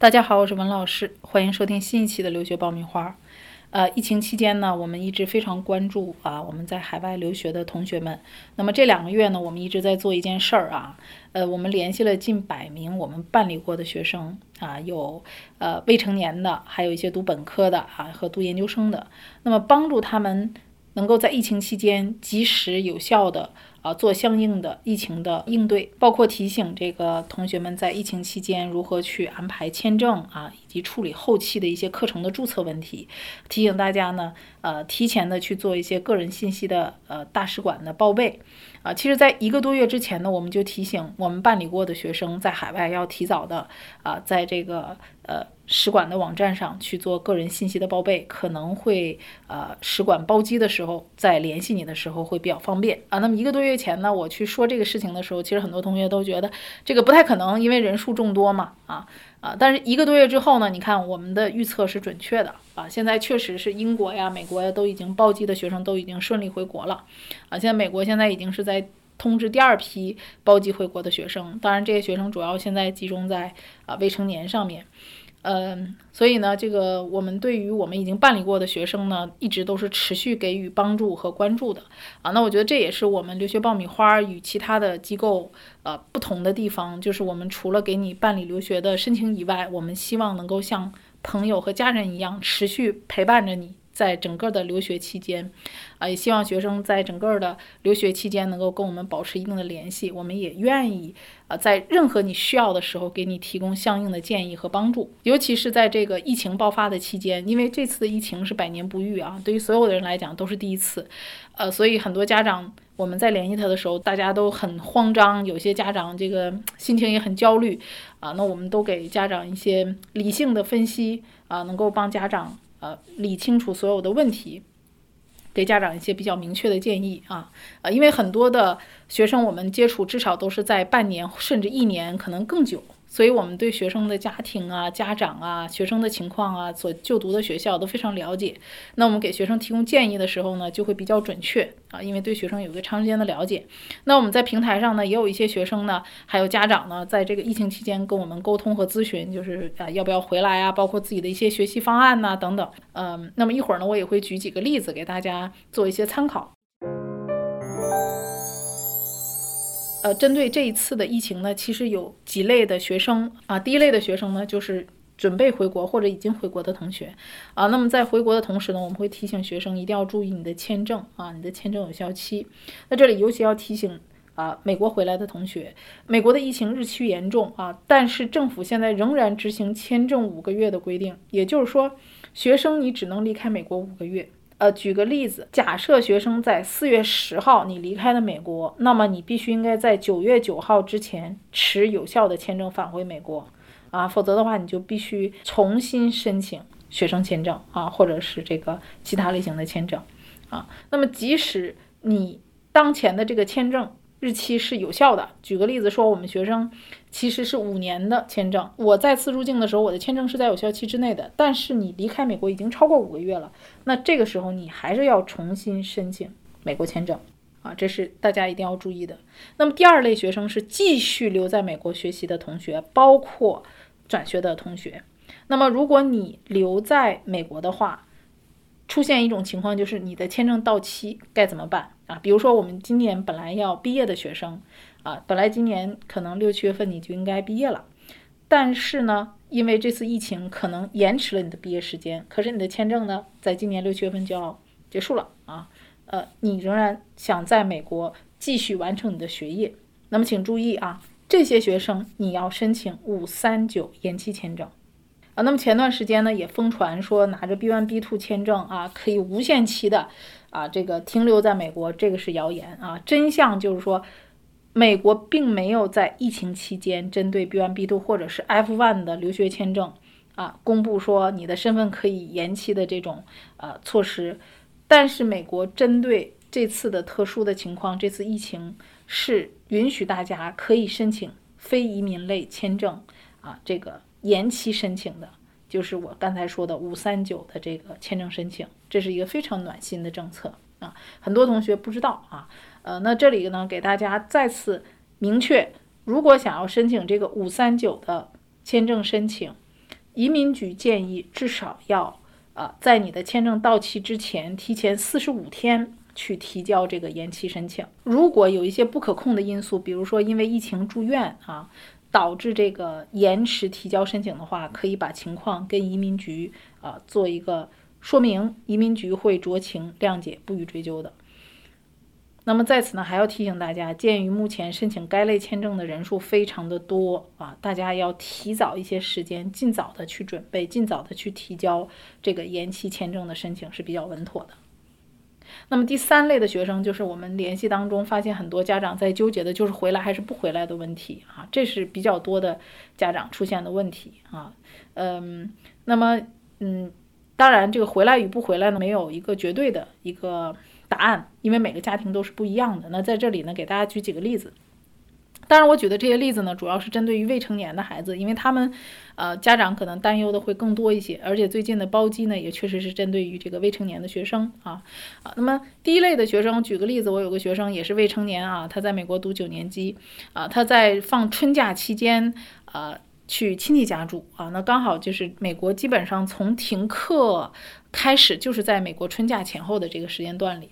大家好，我是文老师，欢迎收听新一期的留学爆米花。呃，疫情期间呢，我们一直非常关注啊，我们在海外留学的同学们。那么这两个月呢，我们一直在做一件事儿啊，呃，我们联系了近百名我们办理过的学生啊，有呃未成年的，还有一些读本科的啊和读研究生的，那么帮助他们能够在疫情期间及时有效的。啊，做相应的疫情的应对，包括提醒这个同学们在疫情期间如何去安排签证啊，以及处理后期的一些课程的注册问题。提醒大家呢，呃，提前的去做一些个人信息的呃大使馆的报备。啊，其实，在一个多月之前呢，我们就提醒我们办理过的学生在海外要提早的啊，在这个呃。使馆的网站上去做个人信息的报备，可能会呃使馆包机的时候再联系你的时候会比较方便啊。那么一个多月前呢，我去说这个事情的时候，其实很多同学都觉得这个不太可能，因为人数众多嘛啊啊。但是一个多月之后呢，你看我们的预测是准确的啊。现在确实是英国呀、美国呀都已经报机的学生都已经顺利回国了啊。现在美国现在已经是在通知第二批包机回国的学生，当然这些学生主要现在集中在啊未成年上面。嗯，所以呢，这个我们对于我们已经办理过的学生呢，一直都是持续给予帮助和关注的啊。那我觉得这也是我们留学爆米花与其他的机构呃不同的地方，就是我们除了给你办理留学的申请以外，我们希望能够像朋友和家人一样，持续陪伴着你。在整个的留学期间，啊，也希望学生在整个的留学期间能够跟我们保持一定的联系。我们也愿意，啊，在任何你需要的时候给你提供相应的建议和帮助。尤其是在这个疫情爆发的期间，因为这次的疫情是百年不遇啊，对于所有的人来讲都是第一次，呃，所以很多家长我们在联系他的时候，大家都很慌张，有些家长这个心情也很焦虑，啊，那我们都给家长一些理性的分析，啊，能够帮家长。呃，理清楚所有的问题，给家长一些比较明确的建议啊，呃，因为很多的学生我们接触至少都是在半年甚至一年，可能更久。所以，我们对学生的家庭啊、家长啊、学生的情况啊、所就读的学校都非常了解。那我们给学生提供建议的时候呢，就会比较准确啊，因为对学生有个长时间的了解。那我们在平台上呢，也有一些学生呢，还有家长呢，在这个疫情期间跟我们沟通和咨询，就是啊，要不要回来啊，包括自己的一些学习方案呐等等。嗯，那么一会儿呢，我也会举几个例子给大家做一些参考。呃，针对这一次的疫情呢，其实有几类的学生啊。第一类的学生呢，就是准备回国或者已经回国的同学啊。那么在回国的同时呢，我们会提醒学生一定要注意你的签证啊，你的签证有效期。那这里尤其要提醒啊，美国回来的同学，美国的疫情日趋严重啊，但是政府现在仍然执行签证五个月的规定，也就是说，学生你只能离开美国五个月。呃，举个例子，假设学生在四月十号你离开了美国，那么你必须应该在九月九号之前持有效的签证返回美国，啊，否则的话你就必须重新申请学生签证啊，或者是这个其他类型的签证，啊，那么即使你当前的这个签证。日期是有效的。举个例子说，我们学生其实是五年的签证，我再次入境的时候，我的签证是在有效期之内的。但是你离开美国已经超过五个月了，那这个时候你还是要重新申请美国签证啊，这是大家一定要注意的。那么第二类学生是继续留在美国学习的同学，包括转学的同学。那么如果你留在美国的话，出现一种情况就是你的签证到期该怎么办啊？比如说我们今年本来要毕业的学生啊，本来今年可能六七月份你就应该毕业了，但是呢，因为这次疫情可能延迟了你的毕业时间，可是你的签证呢，在今年六七月份就要结束了啊，呃，你仍然想在美国继续完成你的学业，那么请注意啊，这些学生你要申请五三九延期签证。那么前段时间呢，也疯传说拿着 B one、B two 签证啊，可以无限期的啊，这个停留在美国，这个是谣言啊。真相就是说，美国并没有在疫情期间针对 B one、B two 或者是 F one 的留学签证啊，公布说你的身份可以延期的这种呃措施。但是美国针对这次的特殊的情况，这次疫情是允许大家可以申请非移民类签证啊，这个。延期申请的，就是我刚才说的五三九的这个签证申请，这是一个非常暖心的政策啊！很多同学不知道啊，呃，那这里呢给大家再次明确，如果想要申请这个五三九的签证申请，移民局建议至少要呃在你的签证到期之前提前四十五天去提交这个延期申请。如果有一些不可控的因素，比如说因为疫情住院啊，导致这个延迟提交申请的话，可以把情况跟移民局啊做一个说明，移民局会酌情谅解，不予追究的。那么在此呢，还要提醒大家，鉴于目前申请该类签证的人数非常的多啊，大家要提早一些时间，尽早的去准备，尽早的去提交这个延期签证的申请是比较稳妥的。那么第三类的学生，就是我们联系当中发现很多家长在纠结的，就是回来还是不回来的问题啊，这是比较多的家长出现的问题啊。嗯，那么嗯，当然这个回来与不回来呢，没有一个绝对的一个。答案，因为每个家庭都是不一样的。那在这里呢，给大家举几个例子。当然，我举的这些例子呢，主要是针对于未成年的孩子，因为他们，呃，家长可能担忧的会更多一些。而且最近的包机呢，也确实是针对于这个未成年的学生啊啊。那么第一类的学生，举个例子，我有个学生也是未成年啊，他在美国读九年级啊，他在放春假期间啊去亲戚家住啊，那刚好就是美国基本上从停课开始，就是在美国春假前后的这个时间段里。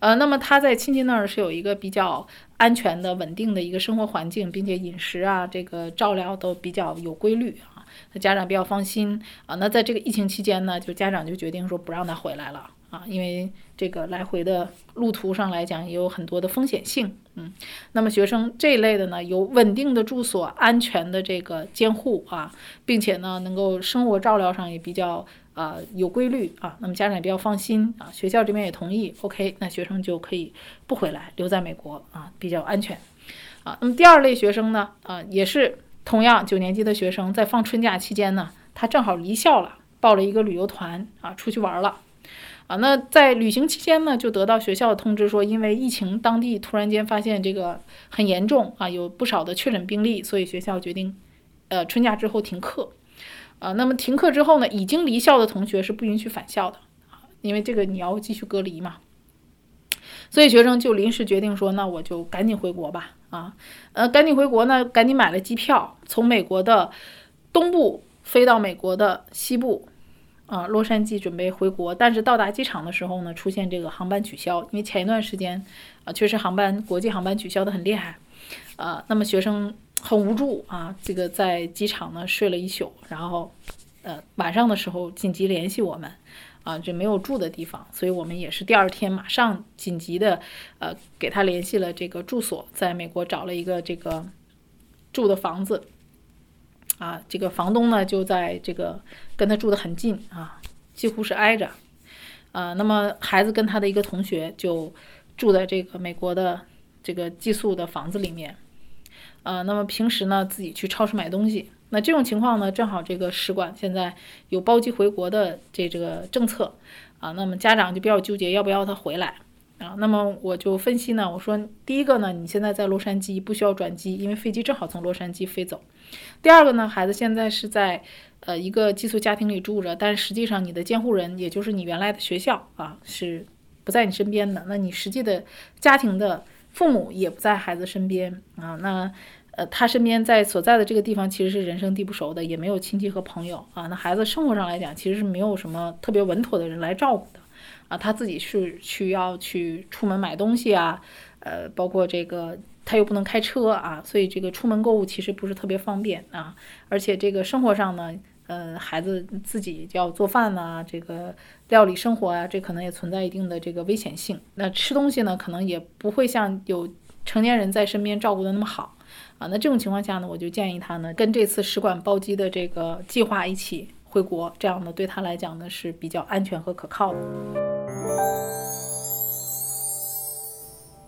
呃，那么他在亲戚那儿是有一个比较安全的、稳定的一个生活环境，并且饮食啊，这个照料都比较有规律啊，那家长比较放心啊。那在这个疫情期间呢，就家长就决定说不让他回来了啊，因为这个来回的路途上来讲也有很多的风险性。嗯，那么学生这一类的呢，有稳定的住所、安全的这个监护啊，并且呢，能够生活照料上也比较。啊，有规律啊，那么家长也比较放心啊，学校这边也同意，OK，那学生就可以不回来，留在美国啊，比较安全啊。那么第二类学生呢，啊，也是同样九年级的学生，在放春假期间呢，他正好离校了，报了一个旅游团啊，出去玩了啊。那在旅行期间呢，就得到学校的通知说，因为疫情，当地突然间发现这个很严重啊，有不少的确诊病例，所以学校决定，呃，春假之后停课。啊，那么停课之后呢，已经离校的同学是不允许返校的，因为这个你要继续隔离嘛。所以学生就临时决定说，那我就赶紧回国吧。啊，呃，赶紧回国呢，赶紧买了机票，从美国的东部飞到美国的西部，啊，洛杉矶准备回国。但是到达机场的时候呢，出现这个航班取消，因为前一段时间啊，确实航班国际航班取消的很厉害。啊，那么学生。很无助啊！这个在机场呢睡了一宿，然后，呃，晚上的时候紧急联系我们，啊，这没有住的地方，所以我们也是第二天马上紧急的，呃，给他联系了这个住所，在美国找了一个这个住的房子，啊，这个房东呢就在这个跟他住的很近啊，几乎是挨着，啊，那么孩子跟他的一个同学就住在这个美国的这个寄宿的房子里面。呃，那么平时呢，自己去超市买东西。那这种情况呢，正好这个使馆现在有包机回国的这这个政策啊，那么家长就比较纠结要不要他回来啊。那么我就分析呢，我说第一个呢，你现在在洛杉矶不需要转机，因为飞机正好从洛杉矶飞走。第二个呢，孩子现在是在呃一个寄宿家庭里住着，但是实际上你的监护人，也就是你原来的学校啊，是不在你身边的。那你实际的家庭的。父母也不在孩子身边啊，那呃，他身边在所在的这个地方其实是人生地不熟的，也没有亲戚和朋友啊。那孩子生活上来讲，其实是没有什么特别稳妥的人来照顾的啊。他自己是需要去出门买东西啊，呃，包括这个他又不能开车啊，所以这个出门购物其实不是特别方便啊。而且这个生活上呢。呃，孩子自己要做饭呐，这个料理生活啊，这可能也存在一定的这个危险性。那吃东西呢，可能也不会像有成年人在身边照顾的那么好啊。那这种情况下呢，我就建议他呢，跟这次使馆包机的这个计划一起回国，这样呢，对他来讲呢是比较安全和可靠的。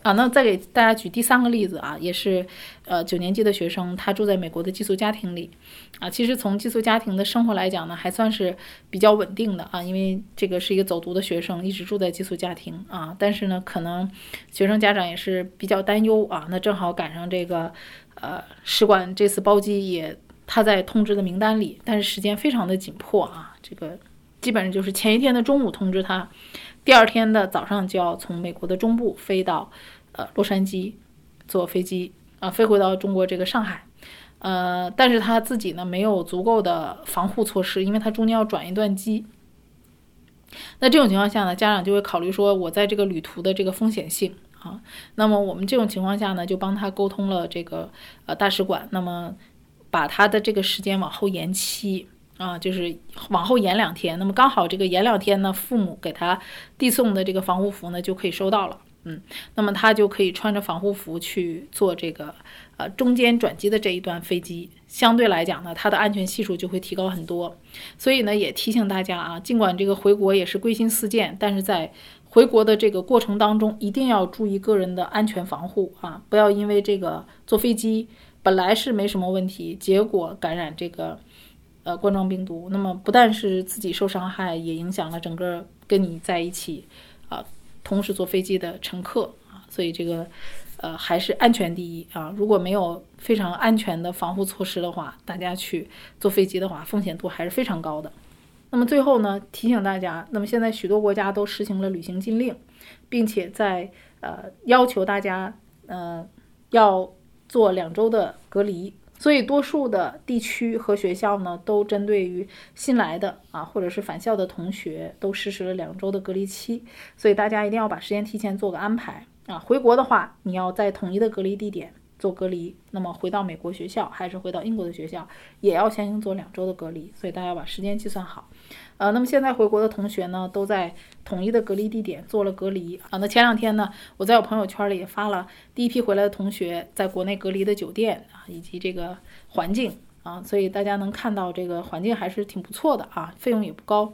啊，那再给大家举第三个例子啊，也是，呃，九年级的学生，他住在美国的寄宿家庭里，啊，其实从寄宿家庭的生活来讲呢，还算是比较稳定的啊，因为这个是一个走读的学生，一直住在寄宿家庭啊，但是呢，可能学生家长也是比较担忧啊，那正好赶上这个，呃，使馆这次包机也他在通知的名单里，但是时间非常的紧迫啊，这个基本上就是前一天的中午通知他，第二天的早上就要从美国的中部飞到。呃，洛杉矶坐飞机啊，飞回到中国这个上海，呃，但是他自己呢没有足够的防护措施，因为他中间要转一段机。那这种情况下呢，家长就会考虑说，我在这个旅途的这个风险性啊，那么我们这种情况下呢，就帮他沟通了这个呃大使馆，那么把他的这个时间往后延期啊，就是往后延两天。那么刚好这个延两天呢，父母给他递送的这个防护服呢就可以收到了，嗯，那么他就可以穿着防护服去做这个呃中间转机的这一段飞机。相对来讲呢，它的安全系数就会提高很多，所以呢，也提醒大家啊，尽管这个回国也是归心似箭，但是在回国的这个过程当中，一定要注意个人的安全防护啊，不要因为这个坐飞机本来是没什么问题，结果感染这个呃冠状病毒，那么不但是自己受伤害，也影响了整个跟你在一起啊同时坐飞机的乘客啊，所以这个。呃，还是安全第一啊！如果没有非常安全的防护措施的话，大家去坐飞机的话，风险度还是非常高的。那么最后呢，提醒大家，那么现在许多国家都实行了旅行禁令，并且在呃要求大家呃要做两周的隔离，所以多数的地区和学校呢，都针对于新来的啊或者是返校的同学，都实施了两周的隔离期。所以大家一定要把时间提前做个安排。啊，回国的话，你要在统一的隔离地点做隔离。那么回到美国学校还是回到英国的学校，也要先行做两周的隔离。所以大家把时间计算好。呃，那么现在回国的同学呢，都在统一的隔离地点做了隔离啊。那前两天呢，我在我朋友圈里也发了第一批回来的同学在国内隔离的酒店啊，以及这个环境啊，所以大家能看到这个环境还是挺不错的啊，费用也不高。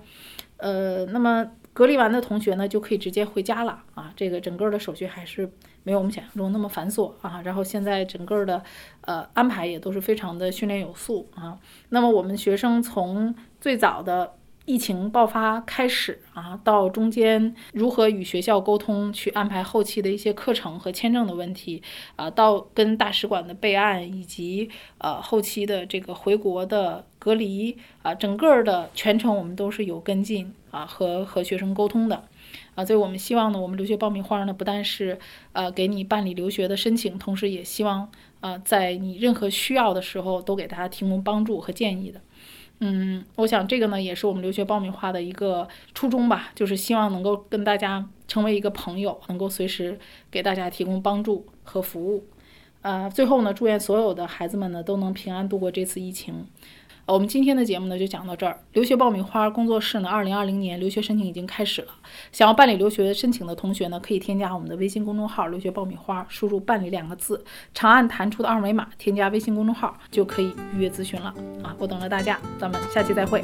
呃，那么。隔离完的同学呢，就可以直接回家了啊！这个整个的手续还是没有我们想象中那么繁琐啊。然后现在整个的呃安排也都是非常的训练有素啊。那么我们学生从最早的。疫情爆发开始啊，到中间如何与学校沟通，去安排后期的一些课程和签证的问题啊，到跟大使馆的备案，以及呃后期的这个回国的隔离啊，整个的全程我们都是有跟进啊和和学生沟通的啊，所以我们希望呢，我们留学爆米花呢，不但是呃给你办理留学的申请，同时也希望啊在你任何需要的时候都给大家提供帮助和建议的。嗯，我想这个呢也是我们留学爆米花的一个初衷吧，就是希望能够跟大家成为一个朋友，能够随时给大家提供帮助和服务。呃，最后呢，祝愿所有的孩子们呢都能平安度过这次疫情。我们今天的节目呢就讲到这儿。留学爆米花工作室呢，二零二零年留学申请已经开始了。想要办理留学申请的同学呢，可以添加我们的微信公众号“留学爆米花”，输入“办理”两个字，长按弹出的二维码，添加微信公众号就可以预约咨询了。啊，我等着大家，咱们下期再会。